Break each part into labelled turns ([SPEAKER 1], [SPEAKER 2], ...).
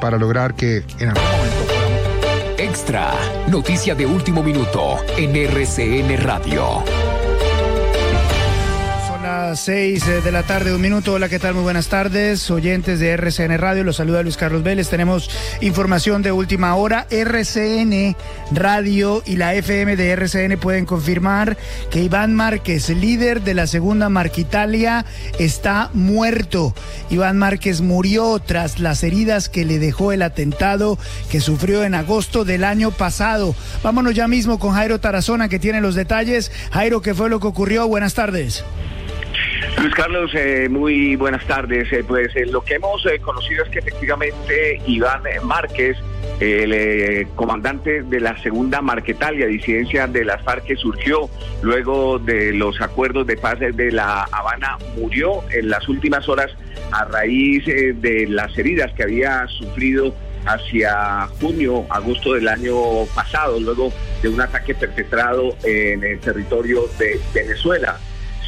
[SPEAKER 1] para lograr que en algún momento.
[SPEAKER 2] Extra, noticia de último minuto en RCN Radio.
[SPEAKER 3] 6 eh, de la tarde, un minuto. Hola, ¿qué tal? Muy buenas tardes, oyentes de RCN Radio. Los saluda Luis Carlos Vélez. Tenemos información de última hora. RCN Radio y la FM de RCN pueden confirmar que Iván Márquez, líder de la segunda Marquitalia, está muerto. Iván Márquez murió tras las heridas que le dejó el atentado que sufrió en agosto del año pasado. Vámonos ya mismo con Jairo Tarazona, que tiene los detalles. Jairo, ¿qué fue lo que ocurrió? Buenas tardes.
[SPEAKER 4] Luis Carlos, eh, muy buenas tardes. Eh, pues eh, lo que hemos conocido es que efectivamente Iván Márquez, el comandante de la segunda Marquetalia, disidencia de las FARC que surgió luego de los acuerdos de paz de La Habana, murió en las últimas horas a raíz de las heridas que había sufrido hacia junio, agosto del año pasado, luego de un ataque perpetrado en el territorio de Venezuela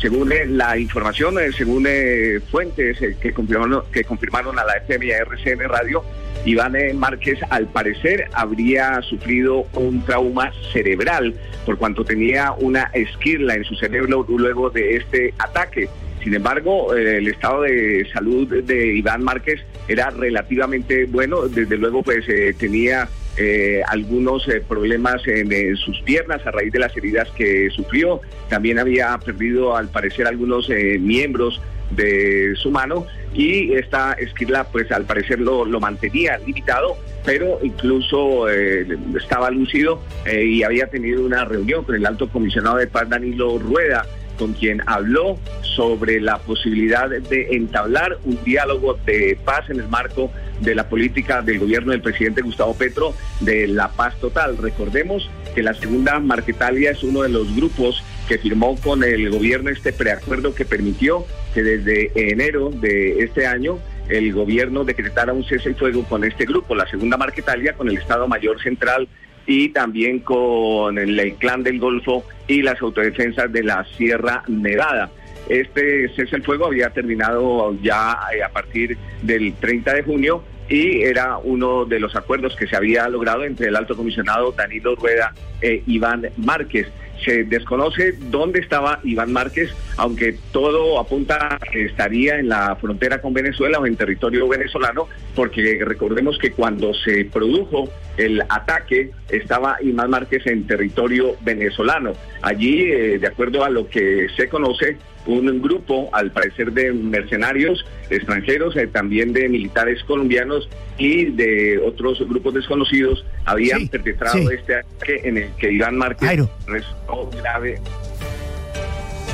[SPEAKER 4] según eh, la información, eh, según eh, fuentes que, confirmaron, que confirmaron a la FM y a RCN Radio, Iván Márquez al parecer habría sufrido un trauma cerebral por cuanto tenía una esquirla en su cerebro luego de este ataque. Sin embargo, el estado de salud de Iván Márquez era relativamente bueno. Desde luego, pues tenía eh, algunos eh, problemas en, sus piernas a raíz de las heridas que sufrió. También había perdido, al parecer, algunos eh, miembros de su mano y esta esquila, pues al parecer lo, lo mantenía limitado, pero incluso estaba lúcido y había tenido una reunión con el alto comisionado de paz Danilo Rueda con quien habló sobre la posibilidad de entablar un diálogo de paz en el marco de la política del gobierno del presidente Gustavo Petro de la paz total. Recordemos que la segunda Marquetalia es uno de los grupos que firmó con el gobierno este preacuerdo que permitió que desde enero de este año el gobierno decretara un cese y fuego con este grupo, la segunda Marquetalia, con el Estado Mayor Central y también con el, clan del Golfo y las autodefensas de la Sierra Nevada. Este cese el fuego había terminado ya eh, a partir del 30 de junio y era uno de los acuerdos que se había logrado entre el alto comisionado Danilo Rueda e Iván Márquez. Se desconoce dónde estaba Iván Márquez, aunque todo apunta que estaría en la frontera con Venezuela o en territorio venezolano, porque recordemos que cuando se produjo el ataque estaba Iván Márquez en territorio venezolano. Allí, eh, de acuerdo a lo que se conoce, un grupo, al parecer, de mercenarios extranjeros, eh, también de militares colombianos y de otros grupos desconocidos, habían perpetrado este ataque en el que Iván Márquez resultó grave.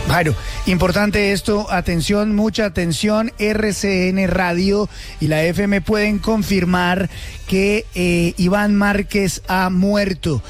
[SPEAKER 3] Jairo, importante esto, atención, mucha atención, RCN Radio y la FM pueden confirmar que eh, Iván Márquez ha muerto.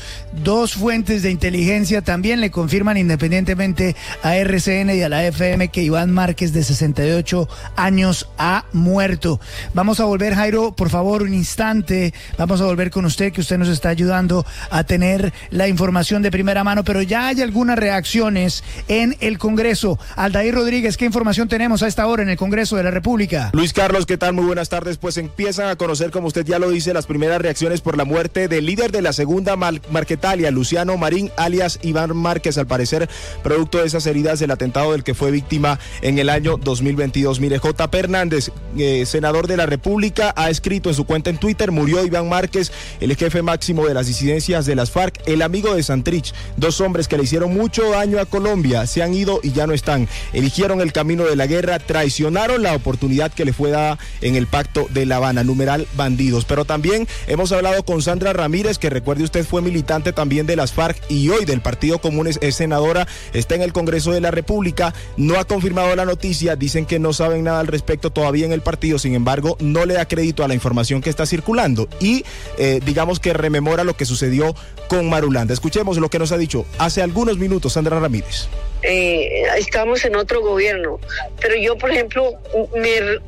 [SPEAKER 3] Dos fuentes de inteligencia también le confirman independientemente a RCN y a la FM que Iván Márquez de 68 años ha muerto. Vamos a volver, Jairo, por favor, un instante. Vamos a volver con usted, que usted nos está ayudando a tener la información de primera mano, pero ya hay algunas reacciones en el Congreso. Aldair Rodríguez, ¿qué información tenemos a esta hora en el Congreso de la República?
[SPEAKER 5] Luis Carlos, ¿qué tal? Muy buenas tardes. Pues empiezan a conocer, como usted ya lo dice, las primeras reacciones por la muerte del líder de la segunda Marquetalia, Luciano Marín, alias Iván Márquez, al parecer producto de esas heridas del atentado del que fue víctima en el año 2022. Mire, J. Hernández, eh, senador de la República, ha escrito en su cuenta en Twitter, murió Iván Márquez, el jefe máximo de las disidencias de las FARC, el amigo de Santrich, dos hombres que le hicieron mucho daño a Colombia, se han ido y ya no están. Eligieron el camino de la guerra, traicionaron la oportunidad que le fue dada en el pacto de La Habana, numeral bandidos. Pero también hemos hablado con Sandra Ramírez, que recuerde usted fue militante también de las FARC y hoy del Partido Común es, senadora, está en el Congreso de la República, no ha confirmado la noticia, dicen que no saben nada al respecto todavía en el partido, sin embargo, no le da crédito a la información que está circulando y eh, digamos que rememora lo que sucedió con Marulanda. Escuchemos lo que nos ha dicho hace algunos minutos Sandra Ramírez.
[SPEAKER 6] Eh, estamos en otro gobierno, pero yo, por ejemplo, me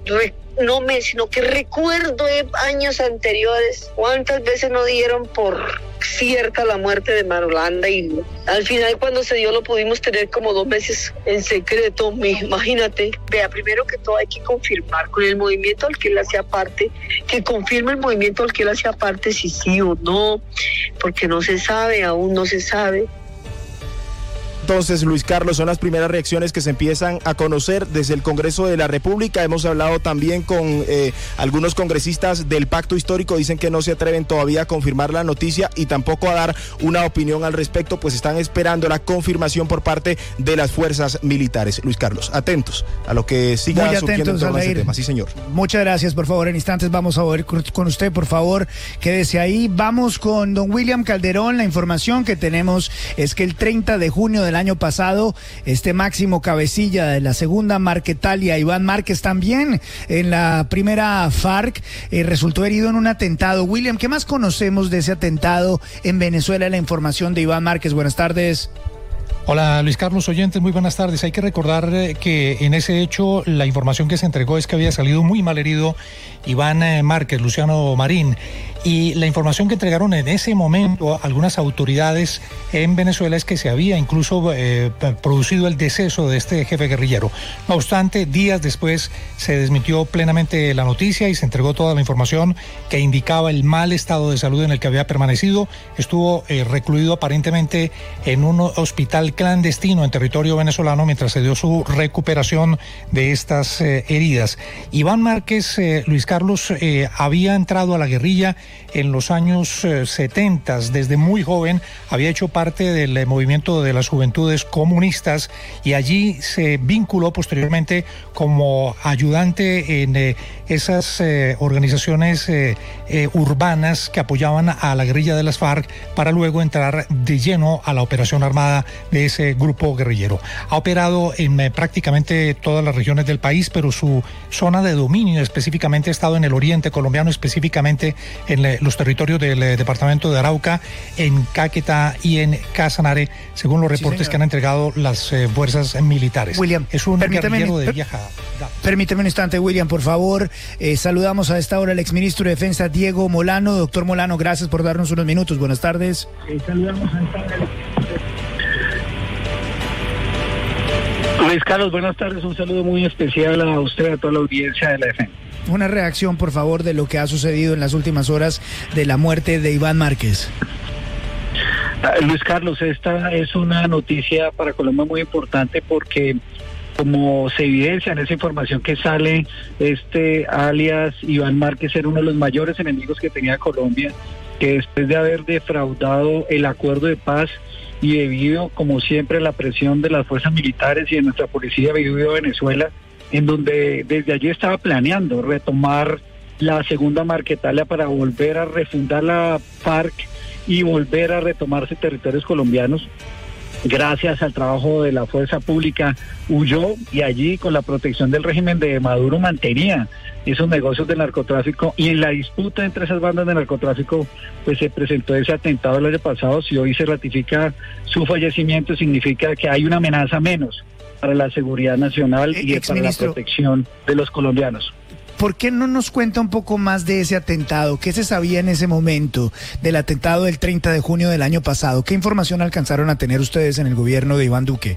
[SPEAKER 6] no me, sino que recuerdo de años anteriores cuántas veces no dieron por cierta la muerte de Marolanda y al final cuando se dio lo pudimos tener como dos meses en secreto, imagínate. Vea, primero que todo hay que confirmar con el movimiento al que él hacía parte, que confirme el movimiento al que él hacía parte si sí o no, porque no se sabe, aún no se sabe.
[SPEAKER 5] Entonces, Luis Carlos, son las primeras reacciones que se empiezan a conocer desde el Congreso de la República. Hemos hablado también con eh, algunos congresistas del pacto histórico, dicen que no se atreven todavía a confirmar la noticia y tampoco a dar una opinión al respecto, pues están esperando la confirmación por parte de las fuerzas militares. Luis Carlos, atentos a lo que siga
[SPEAKER 3] Muy atentos,
[SPEAKER 5] en este tema. Sí, señor.
[SPEAKER 3] Muchas gracias, por favor. En instantes vamos a ver con usted, por favor, quédese ahí. Vamos con don William Calderón. La información que tenemos es que el 30 de junio de año pasado, este máximo cabecilla de la segunda Marquetalia, Iván Márquez, también en la primera FARC, eh, resultó herido en un atentado. William, ¿qué más conocemos de ese atentado en Venezuela? La información de Iván Márquez. Buenas tardes.
[SPEAKER 7] Hola Luis Carlos Oyentes, muy buenas tardes. Hay que recordar eh, que en ese hecho la información que se entregó es que había salido muy mal herido Iván eh, Márquez, Luciano Marín. Y la información que entregaron en ese momento algunas autoridades en Venezuela es que se había incluso eh, producido el deceso de este jefe guerrillero. No obstante, días después se desmitió plenamente la noticia y se entregó toda la información que indicaba el mal estado de salud en el que había permanecido. Estuvo eh, recluido aparentemente en un hospital clandestino en territorio venezolano mientras se dio su recuperación de estas heridas. Iván Márquez, Luis Carlos, eh, había entrado a la guerrilla en los años 70, eh, desde muy joven, había hecho parte del eh, movimiento de las juventudes comunistas y allí se vinculó posteriormente como ayudante en esas organizaciones urbanas que apoyaban a la guerrilla de las FARC para luego entrar de lleno a la operación armada de ese grupo guerrillero. Ha operado en prácticamente todas las regiones del país, pero su zona de dominio específicamente está en el oriente colombiano, específicamente en los territorios del eh, departamento de Arauca, en Caquetá y en Casanare, según los reportes que han entregado las eh, fuerzas militares.
[SPEAKER 3] William,
[SPEAKER 7] es un guerrillero de.
[SPEAKER 3] Permíteme un instante, William, por favor. Eh, saludamos a esta hora al exministro de Defensa, Diego Molano. Doctor Molano, gracias por darnos unos minutos. Buenas tardes. saludamos a esta hora
[SPEAKER 8] Luis Carlos, buenas tardes. Un saludo muy especial a usted, a toda la audiencia de la defensa.
[SPEAKER 3] Una reacción, por favor, de lo que ha sucedido en las últimas horas de la muerte de Iván Márquez.
[SPEAKER 8] Ah, Luis Carlos, esta es una noticia para Colombia muy importante porque como se evidencia en esa información que sale, este alias Iván Márquez era uno de los mayores enemigos que tenía Colombia, que después de haber defraudado el acuerdo de paz y debido, como siempre, a la presión de las fuerzas militares y de nuestra policía vivió Venezuela, en donde desde allí estaba planeando retomar la segunda Marquetalia para volver a refundar la FARC y volver a retomarse territorios colombianos. Gracias al trabajo de la fuerza pública huyó y allí con la protección del régimen de Maduro mantenía esos negocios de narcotráfico y en la disputa entre esas bandas de narcotráfico pues se presentó ese atentado el año pasado. Si hoy se ratifica su fallecimiento significa que hay una amenaza menos para la seguridad nacional eh, y para la protección de los colombianos.
[SPEAKER 3] ¿Por qué no nos cuenta un poco más de ese atentado? ¿Qué se sabía en ese momento del atentado del 30 de junio del año pasado? ¿Qué información alcanzaron a tener ustedes en el gobierno de Iván Duque?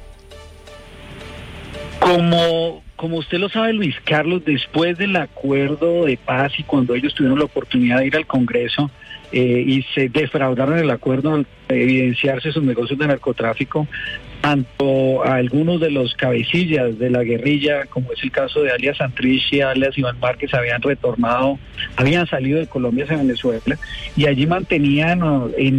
[SPEAKER 8] Como, como usted lo sabe, Luis Carlos, después del acuerdo de paz y cuando ellos tuvieron la oportunidad de ir al Congreso eh, y se defraudaron el acuerdo al evidenciarse sus negocios de narcotráfico, tanto a algunos de los cabecillas de la guerrilla, como es el caso de alias Santrich alias Iván Márquez, habían retornado, habían salido de Colombia hacia Venezuela y allí mantenían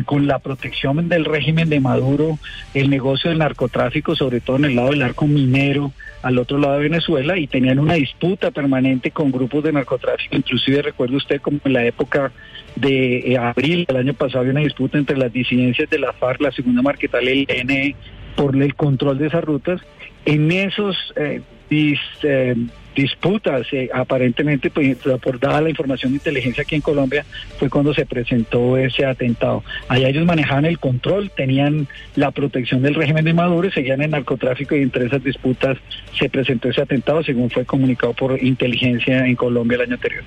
[SPEAKER 8] con la protección del régimen de Maduro el negocio del narcotráfico, sobre todo en el lado del arco minero, al otro lado de Venezuela y tenían una disputa permanente con grupos de narcotráfico. Inclusive recuerdo usted como en la época de eh, abril del año pasado había una disputa entre las disidencias de la FARC, la segunda marquetal el ENE por el control de esas rutas. En esos eh, eh, disputas, aparentemente, pues, por dada la información de inteligencia aquí en Colombia, fue cuando se presentó ese atentado. Allá ellos manejaban el control, tenían la protección del régimen de Maduro, seguían en narcotráfico y entre esas disputas se presentó ese atentado, según fue comunicado por inteligencia en Colombia el año anterior.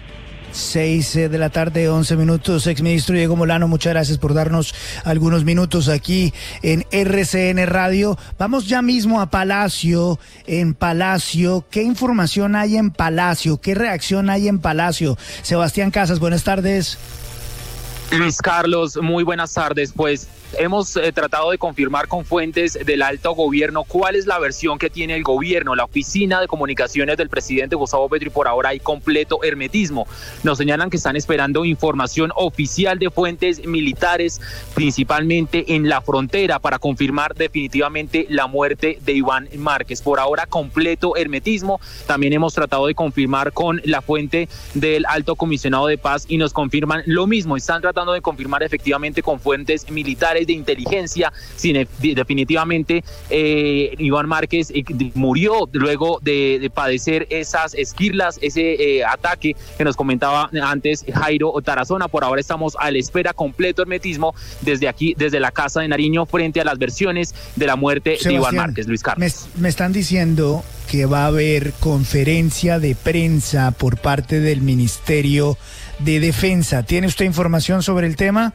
[SPEAKER 3] 6 de la tarde, 11 minutos. Exministro Diego Molano, muchas gracias por darnos algunos minutos aquí en RCN Radio. Vamos ya mismo a Palacio. En Palacio, ¿qué información hay en Palacio? ¿Qué reacción hay en Palacio? Sebastián Casas, buenas tardes.
[SPEAKER 9] Luis Carlos, muy buenas tardes. Pues hemos eh, tratado de confirmar con fuentes del alto gobierno cuál es la versión que tiene el gobierno, la oficina de comunicaciones del presidente Gustavo Petro y por ahora hay completo hermetismo. Nos señalan que están esperando información oficial de fuentes militares, principalmente en la frontera, para confirmar definitivamente la muerte de Iván Márquez. Por ahora completo hermetismo. También hemos tratado de confirmar con la fuente del alto comisionado de paz y nos confirman lo mismo. Están tratando de confirmar efectivamente con fuentes militares de inteligencia. definitivamente, eh, Iván Márquez eh, murió luego de, padecer esas esquirlas, ese eh, ataque que nos comentaba antes Jairo Tarazona. Por ahora estamos a la espera completo hermetismo desde aquí, desde la Casa de Nariño, frente a las versiones de la muerte de Iván Márquez, Luis Carlos.
[SPEAKER 3] me están diciendo que va a haber conferencia de prensa por parte del Ministerio de Defensa. ¿Tiene usted información sobre el tema?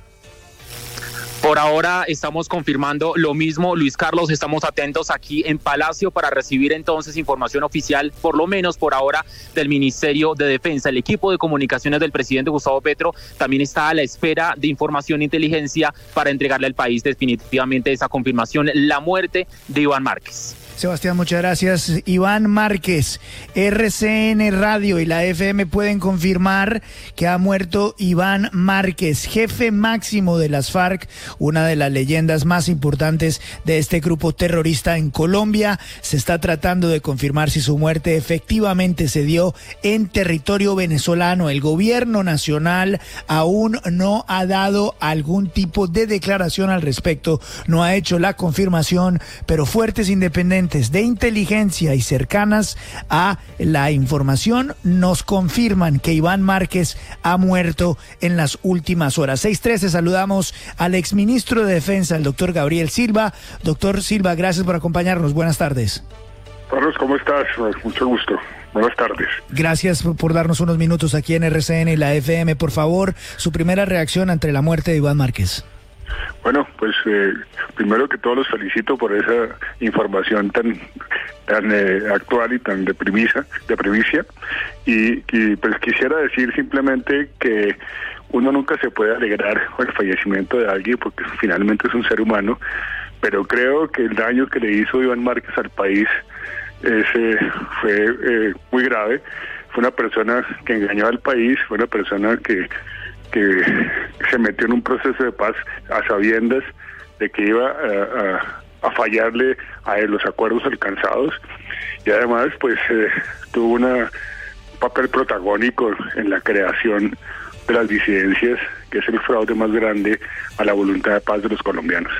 [SPEAKER 9] Por ahora estamos confirmando lo mismo, Luis Carlos, estamos atentos aquí en Palacio para recibir entonces información oficial, por lo menos por ahora, del Ministerio de Defensa. El equipo de comunicaciones del presidente Gustavo Petro también está a la espera de información e inteligencia para entregarle al país definitivamente esa confirmación, la muerte de Iván Márquez.
[SPEAKER 3] Sebastián, muchas gracias. Iván Márquez, RCN Radio y la FM pueden confirmar que ha muerto Iván Márquez, jefe máximo de las FARC, una de las leyendas más importantes de este grupo terrorista en Colombia. Se está tratando de confirmar si su muerte efectivamente se dio en territorio venezolano. El gobierno nacional aún no ha dado algún tipo de declaración al respecto, no ha hecho la confirmación, pero fuertes independientes de inteligencia y cercanas a la información nos confirman que Iván Márquez ha muerto en las últimas horas. 6.13 saludamos al exministro de Defensa, el doctor Gabriel Silva. Doctor Silva, gracias por acompañarnos. Buenas tardes.
[SPEAKER 10] Carlos, ¿cómo estás? Mucho gusto. Buenas tardes.
[SPEAKER 3] Gracias por darnos unos minutos aquí en RCN y la FM. Por favor, su primera reacción ante la muerte de Iván Márquez.
[SPEAKER 10] Bueno, pues eh, primero que todo los felicito por esa información tan tan eh, actual y tan de primicia y, pues quisiera decir simplemente que uno nunca se puede alegrar con el fallecimiento de alguien porque finalmente es un ser humano, pero creo que el daño que le hizo Iván Márquez al país ese fue eh, muy grave. Fue una persona que engañó al país, fue una persona que que se metió en un proceso de paz a sabiendas de que iba a, fallarle a los acuerdos alcanzados y además pues eh, tuvo un papel protagónico en la creación de las disidencias, que es el fraude más grande a la voluntad de paz de los colombianos.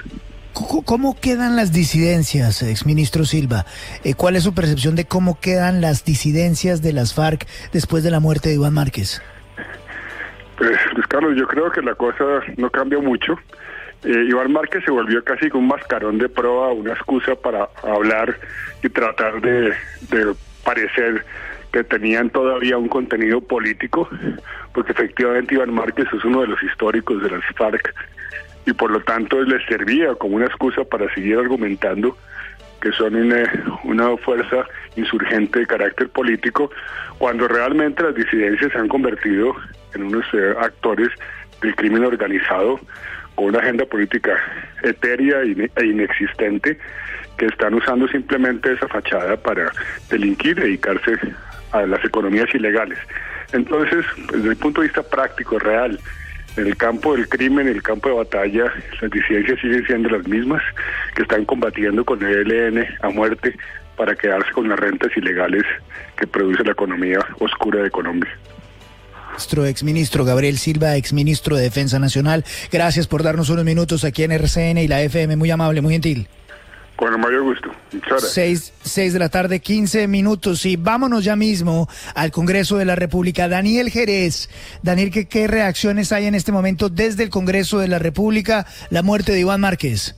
[SPEAKER 3] ¿Cómo quedan las disidencias, exministro Silva? Eh, ¿Cuál es su percepción de cómo quedan las disidencias de las FARC después de la muerte de Iván Márquez?
[SPEAKER 10] Pues, Luis Carlos, yo creo que la cosa no cambia mucho. Eh, Iván Márquez se volvió casi un mascarón de proa, una excusa para hablar y tratar de, parecer que tenían todavía un contenido político, porque efectivamente Iván Márquez es uno de los históricos de las FARC y por lo tanto les servía como una excusa para seguir argumentando que son una, fuerza insurgente de carácter político, cuando realmente las disidencias se han convertido en unos eh, actores del crimen organizado con una agenda política etérea e inexistente que están usando simplemente esa fachada para delinquir, dedicarse a las economías ilegales. Entonces, desde el punto de vista práctico, real, en el campo del crimen, en el campo de batalla, las disidencias siguen siendo las mismas, que están combatiendo con el ELN a muerte para quedarse con las rentas ilegales que produce la economía oscura de Colombia.
[SPEAKER 3] Nuestro exministro Gabriel Silva, exministro de Defensa Nacional, gracias por darnos unos minutos aquí en RCN y la FM, muy amable, muy gentil.
[SPEAKER 10] Con el mayor gusto.
[SPEAKER 3] Seis, seis de la tarde, quince minutos. Y vámonos ya mismo al Congreso de la República. Daniel Jerez. Daniel, ¿qué, ¿qué reacciones hay en este momento desde el Congreso de la República? La muerte de Iván Márquez.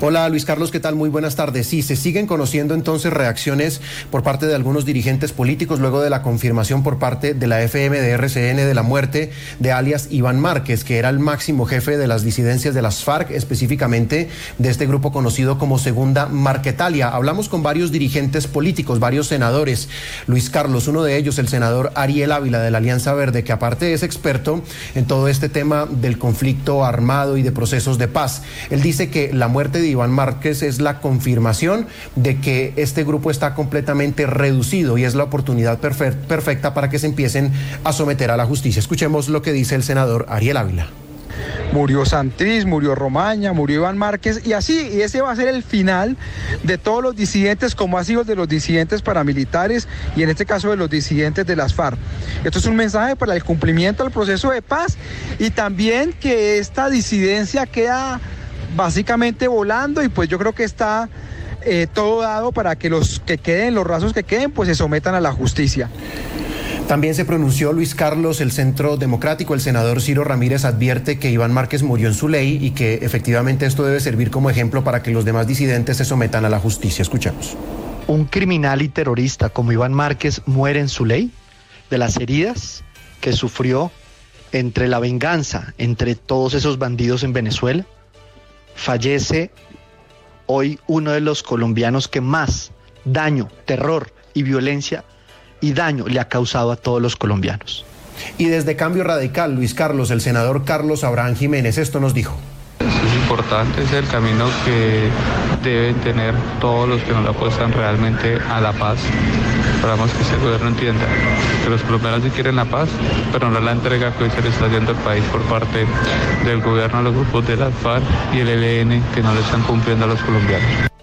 [SPEAKER 11] Hola Luis Carlos, ¿qué tal? Muy buenas tardes. Sí, se siguen conociendo entonces reacciones por parte de algunos dirigentes políticos luego de la confirmación por parte de la FM de RCN de la muerte de alias Iván Márquez, que era el máximo jefe de las disidencias de las FARC, específicamente de este grupo conocido como Segunda Marquetalia. Hablamos con varios dirigentes políticos, varios senadores. Luis Carlos, uno de ellos, el senador Ariel Ávila de la Alianza Verde, que aparte es experto en todo este tema del conflicto armado y de procesos de paz. Él dice que la muerte de Iván Márquez es la confirmación de que este grupo está completamente reducido y es la oportunidad perfecta para que se empiecen a someter a la justicia. Escuchemos lo que dice el senador Ariel Ávila.
[SPEAKER 1] Murió Santriz, murió Romaña, murió Iván Márquez y así, y ese va a ser el final de todos los disidentes, como ha sido de los disidentes paramilitares y en este caso de los disidentes de las FARC. Esto es un mensaje para el cumplimiento del proceso de paz y también que esta disidencia queda básicamente volando y pues yo creo que está eh, todo dado para que los que queden, los rasos que queden, pues se sometan a la justicia.
[SPEAKER 11] También se pronunció Luis Carlos, el Centro Democrático. El senador Ciro Ramírez advierte que Iván Márquez murió en su ley y que efectivamente esto debe servir como ejemplo para que los demás disidentes se sometan a la justicia. Escuchemos.
[SPEAKER 12] Un criminal y terrorista como Iván Márquez muere en su ley de las heridas que sufrió entre la venganza entre todos esos bandidos en Venezuela fallece hoy uno de los colombianos que más daño, terror y violencia y daño le ha causado a todos los colombianos.
[SPEAKER 11] Y desde Cambio Radical, Luis Carlos, el senador Carlos Abraham Jiménez, esto nos dijo.
[SPEAKER 13] Es importante, es el camino que deben tener todos los que no le apuestan realmente a la paz. Esperamos que este gobierno entienda que los colombianos quieren la paz, pero no la entrega que hoy se le está haciendo al país por parte del gobierno a los grupos de la FARC y el ELN que no le están cumpliendo a los colombianos.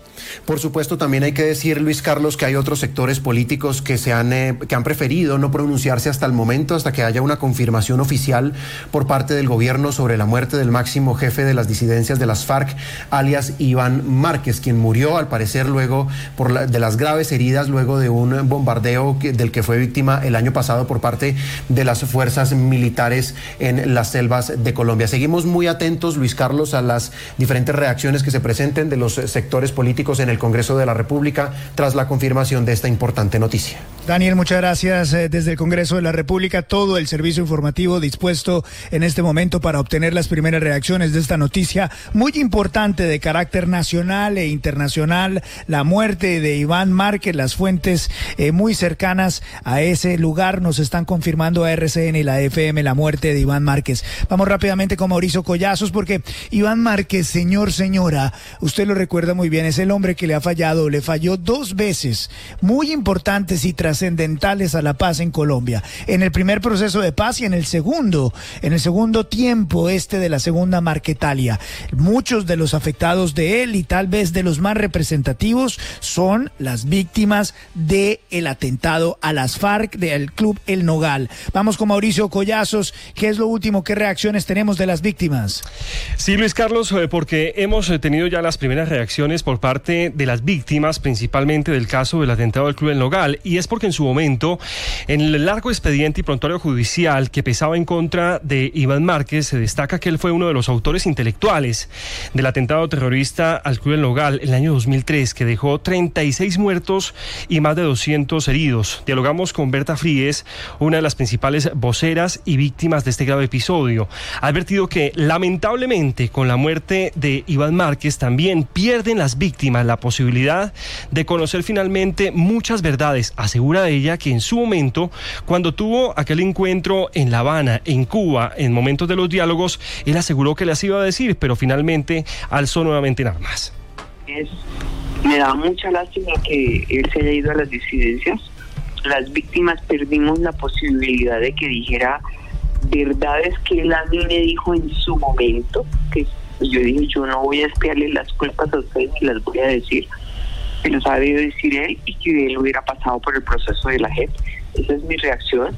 [SPEAKER 11] Por supuesto, también hay que decir, Luis Carlos, que hay otros sectores políticos que, se han, eh, que han preferido no pronunciarse hasta el momento, hasta que haya una confirmación oficial por parte del gobierno sobre la muerte del máximo jefe de las disidencias de las FARC, alias Iván Márquez, quien murió al parecer luego por de las graves heridas luego de un bombardeo del que fue víctima el año pasado por parte de las fuerzas militares en las selvas de Colombia. Seguimos muy atentos, Luis Carlos, a las diferentes reacciones que se presenten de los sectores políticos en el el Congreso de la República tras la confirmación de esta importante noticia.
[SPEAKER 3] Daniel, muchas gracias. Eh, desde el Congreso de la República, todo el servicio informativo dispuesto en este momento para obtener las primeras reacciones de esta noticia muy importante de carácter nacional e internacional, la muerte de Iván Márquez, las fuentes eh, muy cercanas a ese lugar nos están confirmando a RCN y la FM la muerte de Iván Márquez. Vamos rápidamente con Mauricio Collazos porque Iván Márquez, señor, señora, usted lo recuerda muy bien, es el hombre que le ha fallado, le falló dos veces muy importantes y tras trascendentales a la paz en Colombia. En el primer proceso de paz y en el segundo, en el segundo tiempo este de la segunda Marquetalia. Muchos de los afectados de él y tal vez de los más representativos son las víctimas del el atentado a las FARC del Club El Nogal. Vamos con Mauricio Collazos. ¿Qué es lo último? ¿Qué reacciones tenemos de las víctimas?
[SPEAKER 14] Sí, Luis Carlos, eh, porque hemos eh, tenido ya las primeras reacciones por parte de las víctimas, principalmente del caso del atentado al Club El Nogal. Y es porque en su momento, en el largo expediente y prontuario judicial que pesaba en contra de Iván Márquez, se destaca que él fue uno de los autores intelectuales del atentado terrorista al Club del Nogal en el año 2003, que dejó 36 muertos y más de 200 heridos. Dialogamos con Berta Fríes, una de las principales voceras y víctimas de este grave episodio. Ha advertido que lamentablemente con la muerte de Iván Márquez también pierden las víctimas la posibilidad de conocer finalmente muchas verdades, asegura ella que en su momento, cuando tuvo aquel encuentro en La Habana, en Cuba, en momentos de los diálogos, él aseguró que les iba a decir, pero finalmente alzó nuevamente nada más.
[SPEAKER 15] me da mucha lástima que él se haya ido a las disidencias. Las víctimas perdimos la posibilidad de que dijera verdades que él a mí me dijo en su momento, que yo dije, yo no voy a espiarle las culpas a ustedes ni las voy a decir, que los ha decir él y que él hubiera pasado por el proceso de la JEP. Esa es mi reacción.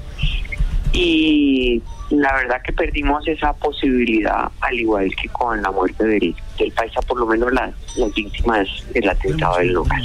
[SPEAKER 15] Y la verdad que perdimos esa posibilidad, al igual que con la muerte del, del paisa, por lo menos las, las víctimas del atentado del local.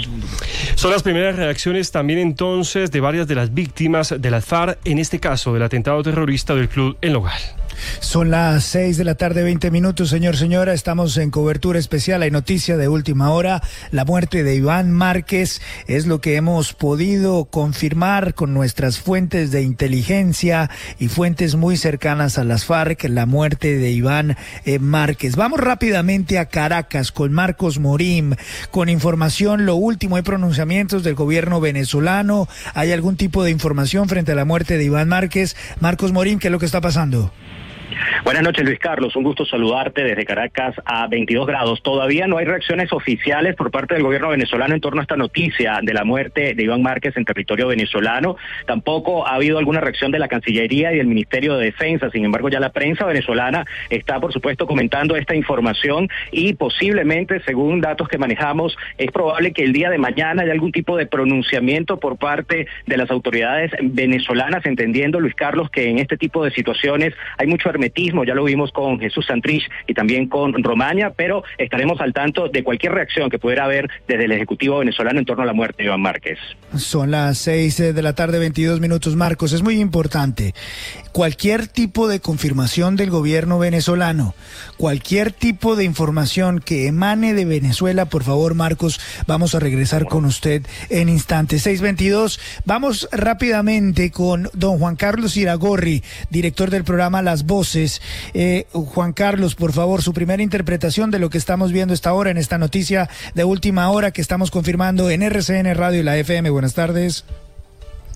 [SPEAKER 14] Son las primeras reacciones también entonces de varias de las víctimas de la en este caso del atentado terrorista del club en Logal.
[SPEAKER 3] Son las 6 de la tarde, 20 minutos, señor, señora. Estamos en cobertura especial. Hay noticia de última hora. La muerte de Iván Márquez es lo que hemos podido confirmar con nuestras fuentes de inteligencia y fuentes muy cercanas a las FARC, la muerte de Iván eh, Márquez. Vamos rápidamente a Caracas con Marcos Morim, con información, lo último, hay pronunciamientos del gobierno venezolano. ¿Hay algún tipo de información frente a la muerte de Iván Márquez? Marcos Morim, ¿qué es lo que está pasando?
[SPEAKER 16] Buenas noches, Luis Carlos. Un gusto saludarte desde Caracas a 22 grados. Todavía no hay reacciones oficiales por parte del gobierno venezolano en torno a esta noticia de la muerte de Iván Márquez en territorio venezolano. Tampoco ha habido alguna reacción de la Cancillería y del Ministerio de Defensa. Sin embargo, ya la prensa venezolana está, por supuesto, comentando esta información y posiblemente, según datos que manejamos, es probable que el día de mañana haya algún tipo de pronunciamiento por parte de las autoridades venezolanas, entendiendo, Luis Carlos, que en este tipo de situaciones hay mucho hermetismo, ya lo vimos con Jesús Santrich y también con Romaña, pero estaremos al tanto de cualquier reacción que pudiera haber desde el Ejecutivo venezolano en torno a la muerte de Iván Márquez.
[SPEAKER 3] Son las seis de la tarde, 22 minutos, Marcos. Es muy importante. Cualquier tipo de confirmación del gobierno venezolano, cualquier tipo de información que emane de Venezuela, por favor, Marcos, vamos a regresar con usted en instantes. 622, vamos rápidamente con don Juan Carlos Iragorri, director del programa Las Voces. Eh, Juan Carlos, por favor, su primera interpretación de lo que estamos viendo esta hora en esta noticia de última hora que estamos confirmando en RCN Radio y la FM. Buenas tardes.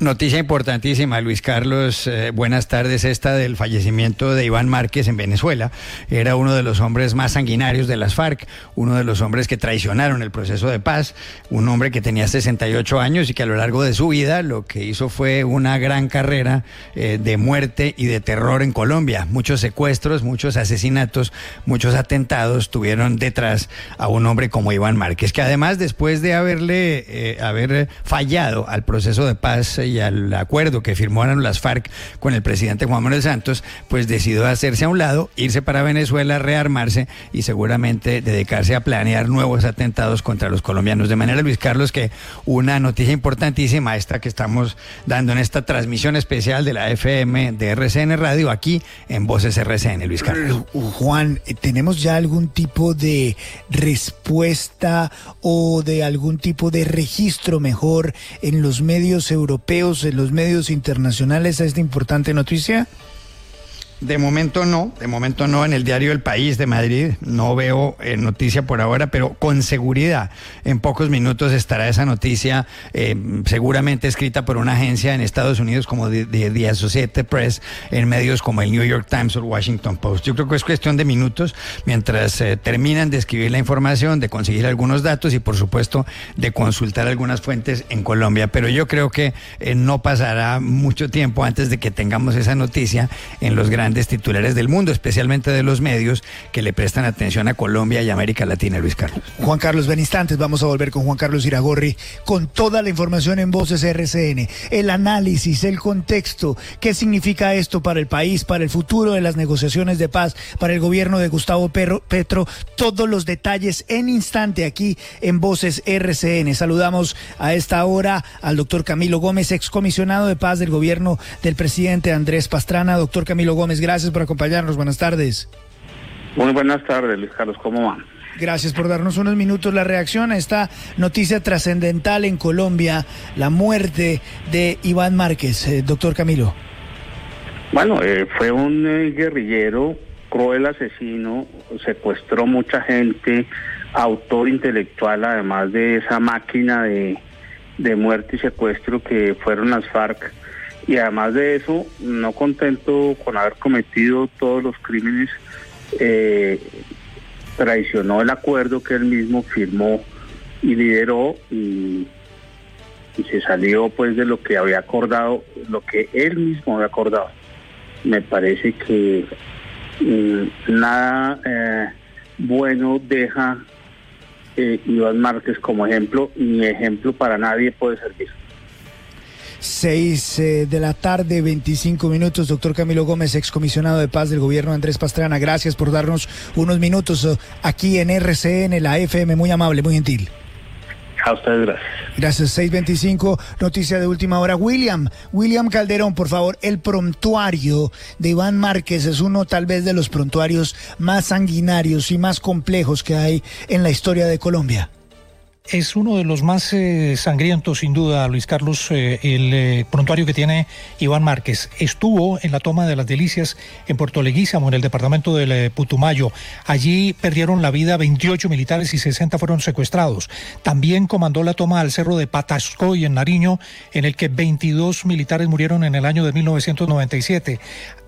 [SPEAKER 17] Noticia importantísima, Luis Carlos. Eh, buenas tardes. Esta del fallecimiento de Iván Márquez en Venezuela. Era uno de los hombres más sanguinarios de las FARC, uno de los hombres que traicionaron el proceso de paz, un hombre que tenía 68 años y que a lo largo de su vida lo que hizo fue una gran carrera eh, de muerte y de terror en Colombia. Muchos secuestros, muchos asesinatos, muchos atentados tuvieron detrás a un hombre como Iván Márquez, que además después de haberle eh, haber fallado al proceso de paz y al acuerdo que firmaron las FARC con el presidente Juan Manuel Santos, pues decidió hacerse a un lado, irse para Venezuela, rearmarse y seguramente dedicarse a planear nuevos atentados contra los colombianos. De manera, Luis Carlos, que una noticia importantísima esta que estamos dando en esta transmisión especial de la FM de RCN Radio aquí en Voces RCN, Luis Carlos.
[SPEAKER 3] Juan, ¿tenemos ya algún tipo de respuesta o de algún tipo de registro mejor en los medios europeos? En los medios internacionales a esta importante noticia?
[SPEAKER 17] De momento no, de momento no en el diario El País de Madrid, no veo eh, noticia por ahora, pero con seguridad en pocos minutos estará esa noticia eh, seguramente escrita por una agencia en Estados Unidos como The, Associated Press, en medios como el New York Times o el Washington Post. Yo creo que es cuestión de minutos mientras eh, terminan de escribir la información, de conseguir algunos datos y por supuesto de consultar algunas fuentes en Colombia, pero yo creo que no pasará mucho tiempo antes de que tengamos esa noticia en los grandes titulares del mundo, especialmente de los medios que le prestan atención a Colombia y América Latina, Luis Carlos.
[SPEAKER 3] Juan Carlos, ven instantes, vamos a volver con Juan Carlos Iragorri con toda la información en Voces RCN, el análisis, el contexto, qué significa esto para el país, para el futuro de las negociaciones de paz, para el gobierno de Gustavo Petro, todos los detalles en instante aquí en Voces RCN. Saludamos a esta hora al doctor Camilo Gómez, excomisionado de paz del gobierno del presidente Andrés Pastrana. Doctor Camilo Gómez, gracias por acompañarnos. Buenas tardes.
[SPEAKER 18] Muy buenas tardes, Luis Carlos. ¿Cómo van?
[SPEAKER 3] Gracias por darnos unos minutos la reacción a esta noticia trascendental en Colombia, la muerte de Iván Márquez. Eh, doctor Camilo.
[SPEAKER 18] Bueno, eh, fue un eh, guerrillero, cruel asesino, secuestró mucha gente, autor intelectual, además de esa máquina de de muerte y secuestro que fueron las FARC. Y además de eso, no contento con haber cometido todos los crímenes, eh, traicionó el acuerdo que él mismo firmó y lideró y, se salió pues de lo que había acordado, lo que él mismo había acordado. Me parece que mm, nada eh, bueno deja eh, Iván Márquez como ejemplo, ni ejemplo para nadie puede servir.
[SPEAKER 3] 6 eh, de la tarde, 25 minutos. Doctor Camilo Gómez, excomisionado de paz del gobierno de Andrés Pastrana. Gracias por darnos unos minutos eh, aquí en RCN, la FM. Muy amable, muy gentil.
[SPEAKER 18] A ustedes, gracias.
[SPEAKER 3] Gracias, 625, noticia de última hora. William, William Calderón, por favor, el prontuario de Iván Márquez es uno tal vez de los prontuarios más sanguinarios y más complejos que hay en la historia de Colombia.
[SPEAKER 7] Es uno de los más eh, sangrientos, sin duda, Luis Carlos, eh, el eh, prontuario que tiene Iván Márquez. Estuvo en la toma de las Delicias en Puerto Leguízamo, en el departamento del Putumayo. Allí perdieron la vida 28 militares y 60 fueron secuestrados. También comandó la toma al cerro de Patascoy, en Nariño, en el que 22 militares murieron en el año de 1997.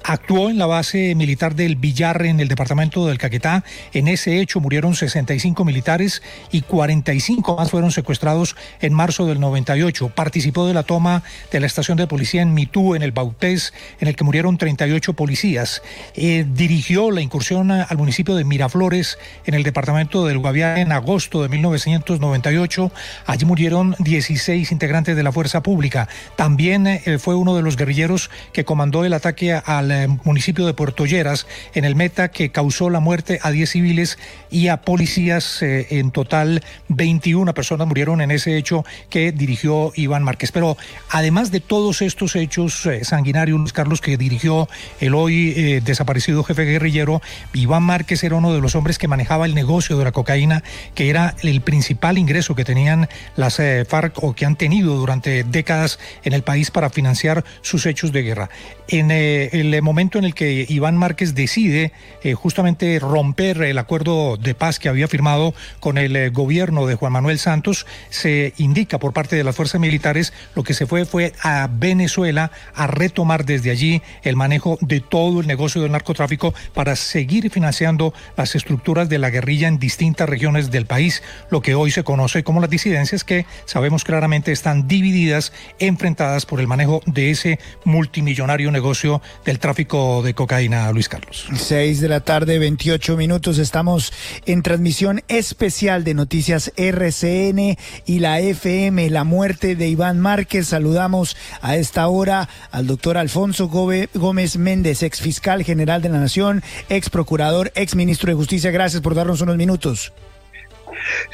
[SPEAKER 7] Actuó en la base militar del Villar en el departamento del Caquetá. En ese hecho murieron 65 militares y 45 más fueron secuestrados en marzo del 98. Participó de la toma de la estación de policía en Mitú, en el Bautés, en el que murieron 38 policías. Eh, dirigió la incursión al municipio de Miraflores, en el departamento del Guaviare, en agosto de 1998. Allí murieron 16 integrantes de la fuerza pública. También eh, fue uno de los guerrilleros que comandó el ataque al eh, municipio de Puerto Lleras, en el Meta, que causó la muerte a 10 civiles y a policías. Eh, en total, 21 personas murieron en ese hecho que dirigió Iván Márquez. Pero además de todos estos hechos eh, sanguinarios, Carlos, que dirigió el hoy eh, desaparecido jefe guerrillero, Iván Márquez era uno de los hombres que manejaba el negocio de la cocaína, que era el principal ingreso que tenían las FARC o que han tenido durante décadas en el país para financiar sus hechos de guerra. En eh, momento en el que Iván Márquez decide eh, justamente romper el acuerdo de paz que había firmado con el eh, gobierno de Juan Manuel Santos, se indica por parte de las fuerzas militares lo que se fue fue a Venezuela a retomar desde allí el manejo de todo el negocio del narcotráfico para seguir financiando las estructuras de la guerrilla en distintas regiones del país, lo que hoy se conoce como las disidencias que sabemos claramente están divididas, enfrentadas por el manejo de ese multimillonario negocio del tráfico de cocaína, Luis Carlos.
[SPEAKER 3] 6 de la tarde, 28 minutos. Estamos en transmisión especial de Noticias RCN y la FM, la muerte de Iván Márquez. Saludamos a esta hora al doctor Alfonso Gómez Méndez, ex fiscal general de la Nación, ex procurador, ex ministro de Justicia. Gracias por darnos unos minutos.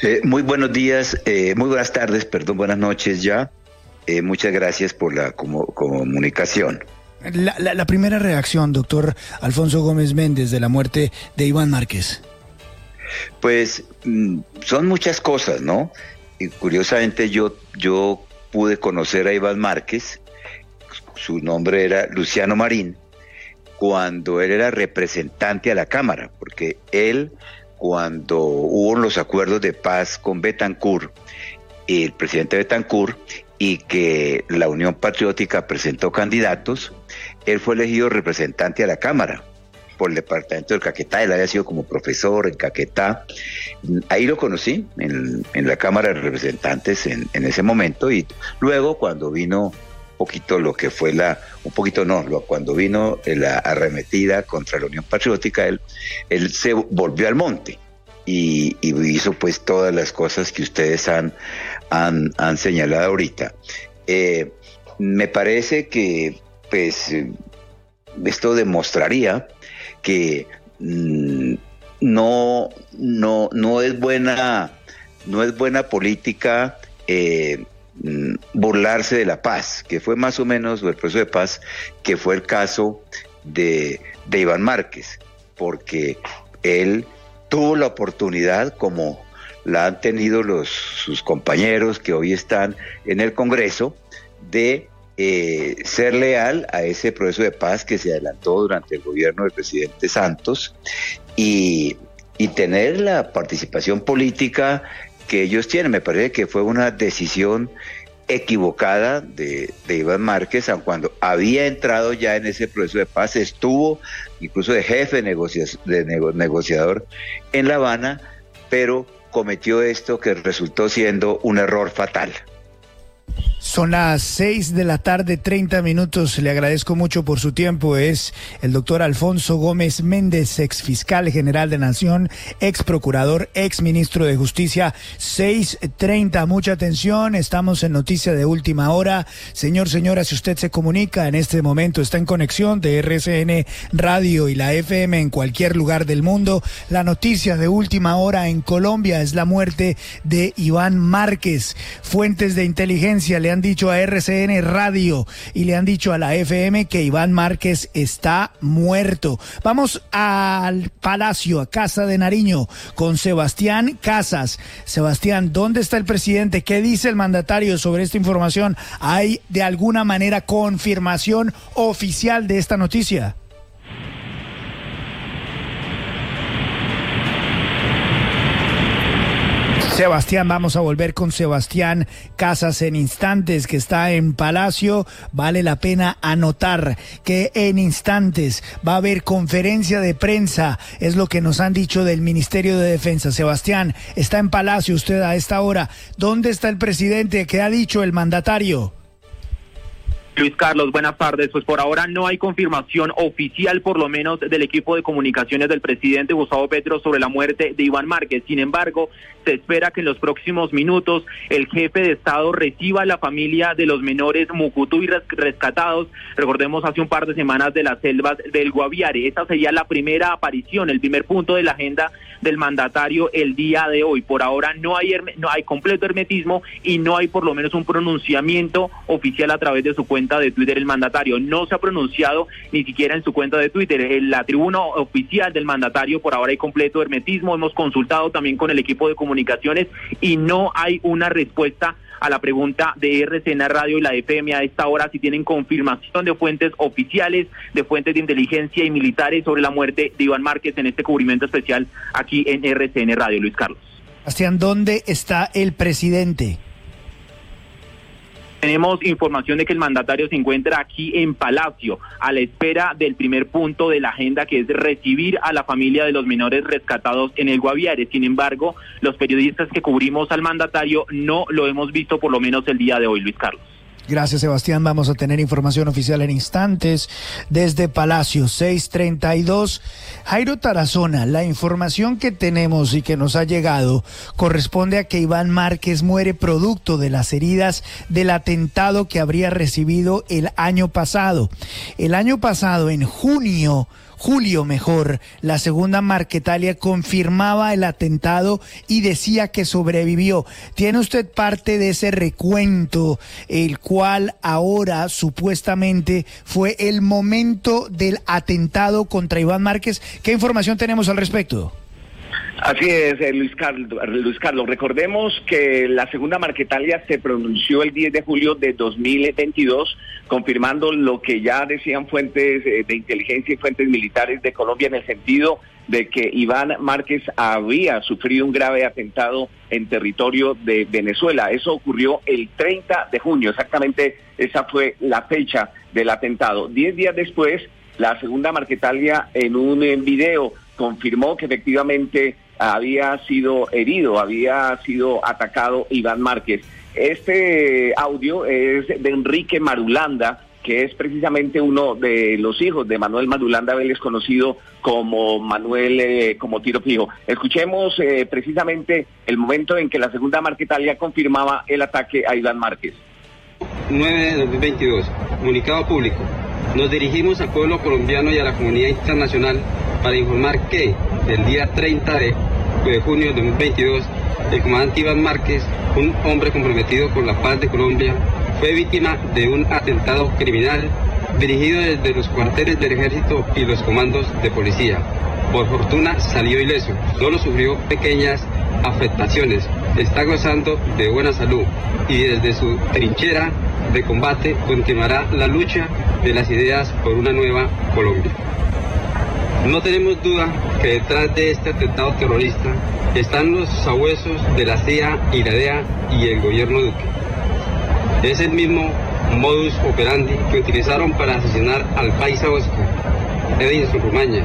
[SPEAKER 19] Eh, muy buenos días, eh, muy buenas tardes, perdón, buenas noches ya. Eh, muchas gracias por la comu- comunicación.
[SPEAKER 3] La, la- primera reacción, doctor Alfonso Gómez Méndez, de la muerte de Iván Márquez.
[SPEAKER 19] Pues mm, son muchas cosas, ¿no? Y curiosamente yo, yo pude conocer a Iván Márquez, su nombre era Luciano Marín, cuando él era representante a la Cámara, porque él, cuando hubo los acuerdos de paz con Betancourt, el presidente Betancourt, y que la Unión Patriótica presentó candidatos, él fue elegido representante a la Cámara por el departamento del Caquetá, él había sido como profesor en Caquetá, ahí lo conocí en, en la Cámara de Representantes en, en ese momento. Y luego cuando vino un poquito lo que fue la, un poquito no, lo, cuando vino la arremetida contra la Unión Patriótica, él, él se volvió al monte y, y hizo pues todas las cosas que ustedes han, han, han señalado ahorita. Eh, me parece que pues esto demostraría que mm, no, no, no es buena, no es buena política eh, mm, burlarse de la paz, que fue más o menos el proceso de paz, que fue el caso de, de Iván Márquez, porque él tuvo la oportunidad, como la han tenido los, sus compañeros que hoy están en el Congreso, de eh, ser leal a ese proceso de paz que se adelantó durante el gobierno del presidente Santos y, y tener la participación política que ellos tienen. Me parece que fue una decisión equivocada de, Iván Márquez, aun cuando había entrado ya en ese proceso de paz, estuvo incluso de jefe de, negociador en La Habana, pero cometió esto que resultó siendo un error fatal.
[SPEAKER 3] Son las 6 de la tarde, 30 minutos. Le agradezco mucho por su tiempo. Es el doctor Alfonso Gómez Méndez, ex fiscal general de Nación, ex procurador, ex ministro de Justicia. 6.30, mucha atención. Estamos en noticia de última hora. Señor, señora, si usted se comunica en este momento, está en conexión de RCN Radio y la FM en cualquier lugar del mundo. La noticia de última hora en Colombia es la muerte de Iván Márquez. Fuentes de inteligencia le han dicho a RCN Radio y le han dicho a la FM que Iván Márquez está muerto. Vamos al Palacio, a Casa de Nariño, con Sebastián Casas. Sebastián, ¿dónde está el presidente? ¿Qué dice el mandatario sobre esta información? ¿Hay de alguna manera confirmación oficial de esta noticia? Sebastián, vamos a volver con Sebastián Casas en instantes, que está en Palacio. Vale la pena anotar que en instantes va a haber conferencia de prensa, es lo que nos han dicho del Ministerio de Defensa. Sebastián, está en Palacio usted a esta hora. ¿Dónde está el presidente? ¿Qué ha dicho el mandatario?
[SPEAKER 9] Luis Carlos, buenas tardes. Pues por ahora no hay confirmación oficial, por lo menos del equipo de comunicaciones del presidente Gustavo Petro sobre la muerte de Iván Márquez. Sin embargo, se espera que en los próximos minutos el jefe de Estado reciba a la familia de los menores Mucutu y rescatados, recordemos hace un par de semanas de las selvas del Guaviare. Esta sería la primera aparición, el primer punto de la agenda del mandatario el día de hoy. Por ahora no hay, no hay completo hermetismo y no hay por lo menos un pronunciamiento oficial a través de su cuenta de Twitter el mandatario. No se ha pronunciado ni siquiera en su cuenta de Twitter. En la tribuna oficial del mandatario por ahora hay completo hermetismo. Hemos consultado también con el equipo de comunicaciones y no hay una respuesta a la pregunta de RCN Radio y la FM a esta hora si tienen confirmación de fuentes oficiales, de fuentes de inteligencia y militares sobre la muerte de Iván Márquez en este cubrimiento especial aquí en RCN Radio. Luis Carlos.
[SPEAKER 3] Sebastián, ¿dónde está el presidente?
[SPEAKER 9] Tenemos información de que el mandatario se encuentra aquí en Palacio, a la espera del primer punto de la agenda, que es recibir a la familia de los menores rescatados en el Guaviare. Sin embargo, los periodistas que cubrimos al mandatario no lo hemos visto por lo menos el día de hoy, Luis Carlos.
[SPEAKER 3] Gracias, Sebastián. Vamos a tener información oficial en instantes desde Palacio 632. Jairo Tarazona, la información que tenemos y que nos ha llegado corresponde a que Iván Márquez muere producto de las heridas del atentado que habría recibido el año pasado. El año pasado, en junio, julio mejor, la segunda Marquetalia confirmaba el atentado y decía que sobrevivió. ¿Tiene usted parte de ese recuento, el cual ahora supuestamente fue el momento del atentado contra Iván Márquez? ¿Qué información tenemos al respecto?
[SPEAKER 4] Así es, eh, Luis, Carlos, Luis Carlos. Recordemos que la segunda Marquetalia se pronunció el 10 de julio de 2022, confirmando lo que ya decían fuentes eh, de inteligencia y fuentes militares de Colombia en el sentido de que Iván Márquez había sufrido un grave atentado en territorio de Venezuela. Eso ocurrió el 30 de junio, exactamente esa fue la fecha del atentado. Diez días después, la segunda Marquetalia en un video confirmó que efectivamente había sido herido, había sido atacado Iván Márquez. Este audio es de Enrique Marulanda, que es precisamente uno de los hijos de Manuel Marulanda Vélez, conocido como Manuel eh, como tiro fijo. Escuchemos eh, precisamente el momento en que la segunda Marquetalia confirmaba el ataque a Iván Márquez.
[SPEAKER 20] 9 de 2022, comunicado público. Nos dirigimos al pueblo colombiano y a la comunidad internacional para informar que el día 30 de, junio de 2022, el comandante Iván Márquez, un hombre comprometido con la paz de Colombia, fue víctima de un atentado criminal dirigido desde los cuarteles del ejército y los comandos de policía. Por fortuna salió ileso, solo sufrió pequeñas afectaciones, está gozando de buena salud y desde su trinchera de combate continuará la lucha de las ideas por una nueva Colombia. No tenemos duda que detrás de este atentado terrorista están los sabuesos de la CIA y la DEA y el gobierno Duque. Es el mismo modus operandi que utilizaron para asesinar al paisa Oscar, Edinson Rumaña,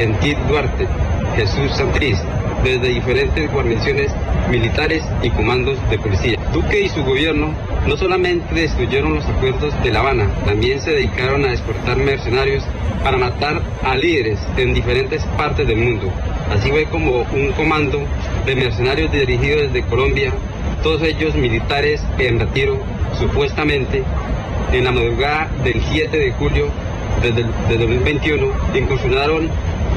[SPEAKER 20] Entit Duarte, Jesús Santriz, desde diferentes guarniciones militares y comandos de policía. Duque y su gobierno no solamente destruyeron los acuerdos de La Habana, también se dedicaron a exportar mercenarios para matar a líderes en diferentes partes del mundo. Así fue como un comando de mercenarios dirigido desde Colombia, todos ellos militares en retiro, supuestamente, en la madrugada del 7 de julio de 2021, incursionaron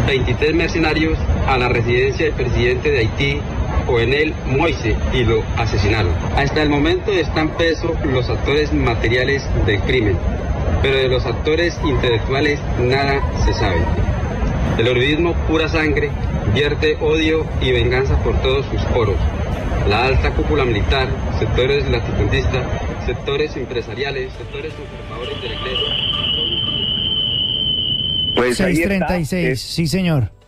[SPEAKER 20] 23 mercenarios a la residencia del presidente de Haití, Jovenel Moise, y lo asesinaron. Hasta el momento están presos los actores materiales del crimen, pero de los actores intelectuales nada se sabe. El terrorismo pura sangre vierte odio y venganza por todos sus poros. La alta cúpula militar, sectores latifundistas, sectores empresariales, sectores conservadores de la iglesia.
[SPEAKER 3] Pues 636, sí señor.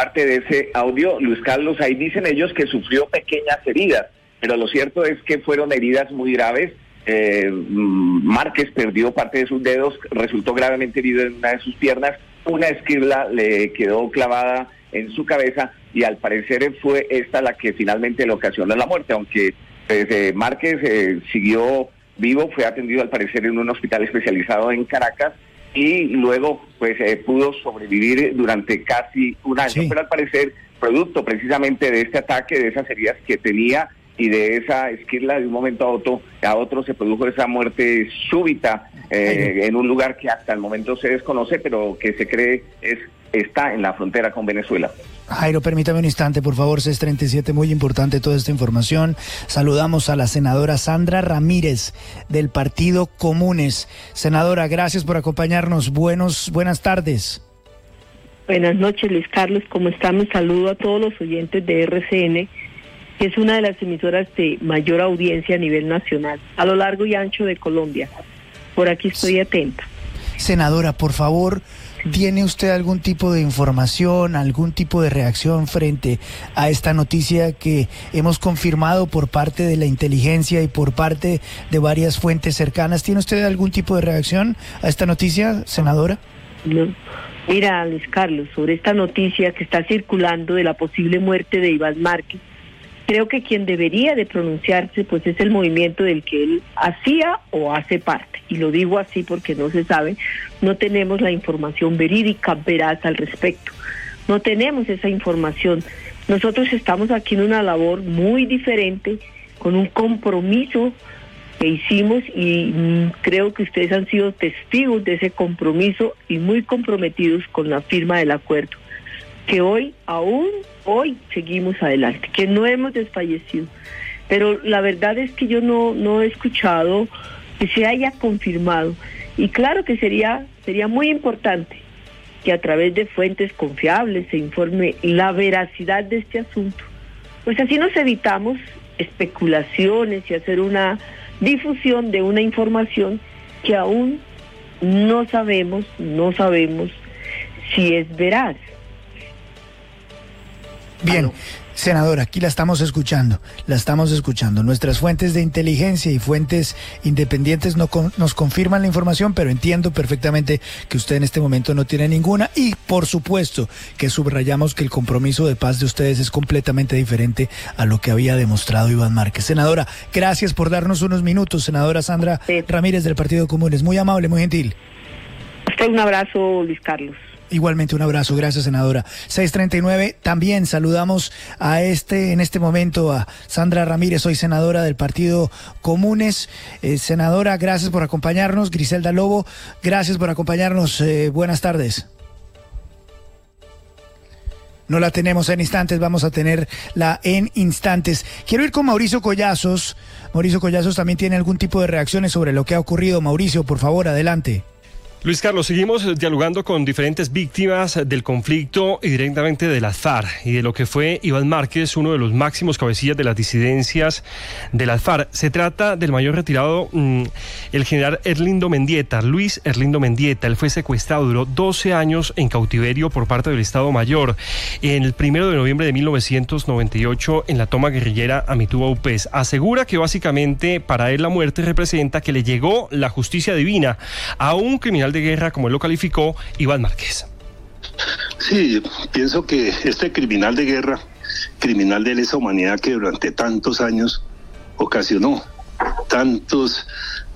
[SPEAKER 4] Parte de ese audio, Luis Carlos, ahí dicen ellos que sufrió pequeñas heridas, pero lo cierto es que fueron heridas muy graves. Eh, Márquez perdió parte de sus dedos, resultó gravemente herido en una de sus piernas, una esquirla le quedó clavada en su cabeza y al parecer fue esta la que finalmente le ocasionó la muerte, aunque pues, eh, Márquez eh, siguió vivo, fue atendido al parecer en un hospital especializado en Caracas y luego pues eh, pudo sobrevivir durante casi un año, pero al parecer producto precisamente de este ataque, de esas heridas que tenía y de esa esquirla de un momento a otro, a otro se produjo esa muerte súbita eh, en un lugar que hasta el momento se desconoce, pero que se cree es está en la frontera con Venezuela.
[SPEAKER 3] Jairo, permítame un instante, por favor, CES37, muy importante toda esta información. Saludamos a la senadora Sandra Ramírez del Partido Comunes. Senadora, gracias por acompañarnos. Buenos, buenas tardes.
[SPEAKER 21] Buenas noches, Luis Carlos. ¿Cómo estamos? Saludo a todos los oyentes de RCN, que es una de las emisoras de mayor audiencia a nivel nacional, a lo largo y ancho de Colombia. Por aquí estoy atenta.
[SPEAKER 3] Senadora, por favor, ¿Tiene usted algún tipo de información, algún tipo de reacción frente a esta noticia que hemos confirmado por parte de la inteligencia y por parte de varias fuentes cercanas? ¿Tiene usted algún tipo de reacción a esta noticia, senadora?
[SPEAKER 21] No. Mira, Luis Carlos, sobre esta noticia que está circulando de la posible muerte de Iván Márquez, creo que quien debería de pronunciarse pues es el movimiento del que él hacía o hace parte. Y lo digo así porque no se sabe, no tenemos la información verídica, veraz al respecto. No tenemos esa información. Nosotros estamos aquí en una labor muy diferente, con un compromiso que hicimos y mm, creo que ustedes han sido testigos de ese compromiso y muy comprometidos con la firma del acuerdo que hoy, aún hoy, seguimos adelante, que no hemos desfallecido. Pero la verdad es que yo no, no he escuchado que se haya confirmado. Y claro que sería, sería muy importante que a través de fuentes confiables se informe la veracidad de este asunto. Pues así nos evitamos especulaciones y hacer una difusión de una información que aún no sabemos, no sabemos si es veraz.
[SPEAKER 3] Bien, senadora, aquí la estamos escuchando, la estamos escuchando. Nuestras fuentes de inteligencia y fuentes independientes no nos confirman la información, pero entiendo perfectamente que usted en este momento no tiene ninguna y por supuesto que subrayamos que el compromiso de paz de ustedes es completamente diferente a lo que había demostrado Iván Márquez. Senadora, gracias por darnos unos minutos, senadora Sandra Ramírez del Partido Comunes. Muy amable, muy gentil.
[SPEAKER 21] Usted un abrazo, Luis Carlos.
[SPEAKER 3] Igualmente un abrazo, gracias senadora. 639, también saludamos a este, en este momento a Sandra Ramírez, soy senadora del Partido Comunes. Eh, senadora, gracias por acompañarnos. Griselda Lobo, gracias por acompañarnos. Eh, buenas tardes. No la tenemos en instantes, vamos a tenerla en instantes. Quiero ir con Mauricio Collazos. Mauricio Collazos también tiene algún tipo de reacciones sobre lo que ha ocurrido. Mauricio, por favor, adelante.
[SPEAKER 14] Luis Carlos, seguimos dialogando con diferentes víctimas del conflicto y directamente de las FARC y de lo que fue Iván Márquez, uno de los máximos cabecillas de las disidencias de las FARC. Se trata del mayor retirado, mm, el general Erlindo Mendieta, Luis Erlindo Mendieta. Él fue secuestrado, duró 12 años en cautiverio por parte del Estado Mayor. En el primero de noviembre de 1998, en la toma guerrillera Amituba Upes, asegura que básicamente para él la muerte representa que le llegó la justicia divina a un de guerra, como él lo calificó, Iván Márquez.
[SPEAKER 22] Sí, pienso que este criminal de guerra, criminal de lesa humanidad que durante tantos años ocasionó tantos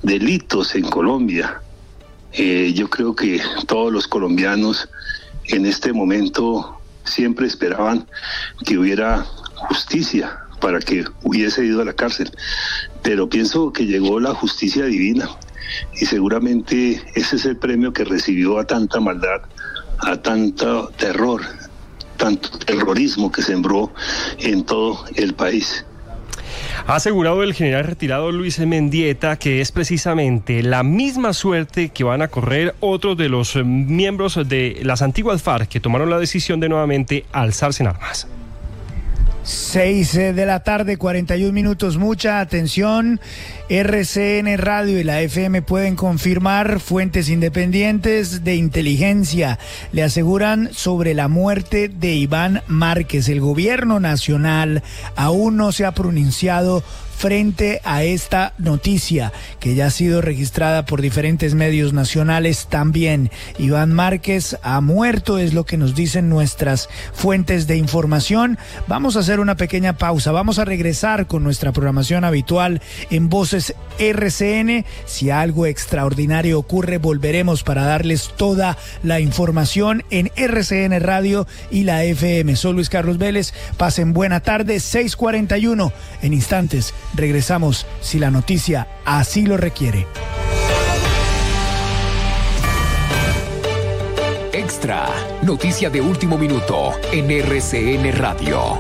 [SPEAKER 22] delitos en Colombia, eh, yo creo que todos los colombianos en este momento siempre esperaban que hubiera justicia para que hubiese ido a la cárcel. Pero pienso que llegó la justicia divina y seguramente ese es el premio que recibió a tanta maldad, a tanto terror, tanto terrorismo que sembró en todo el país.
[SPEAKER 14] Ha asegurado el general retirado Luis Mendieta que es precisamente la misma suerte que van a correr otros de los miembros de las antiguas FARC que tomaron la decisión de nuevamente alzarse en armas.
[SPEAKER 3] 6 de la tarde, 41 minutos. Mucha atención. RCN Radio y la FM pueden confirmar fuentes independientes de inteligencia. Le aseguran sobre la muerte de Iván Márquez. El gobierno nacional aún no se ha pronunciado frente a esta noticia que ya ha sido registrada por diferentes medios nacionales también. Iván Márquez ha muerto, es lo que nos dicen nuestras fuentes de información. Vamos a hacer una pequeña pausa, vamos a regresar con nuestra programación habitual en Voces RCN. Si algo extraordinario ocurre, volveremos para darles toda la información en RCN Radio y la FM. Soy Luis Carlos Vélez, pasen buena tarde, 641 en instantes. Regresamos si la noticia así lo requiere.
[SPEAKER 23] Extra, noticia de último minuto en RCN Radio.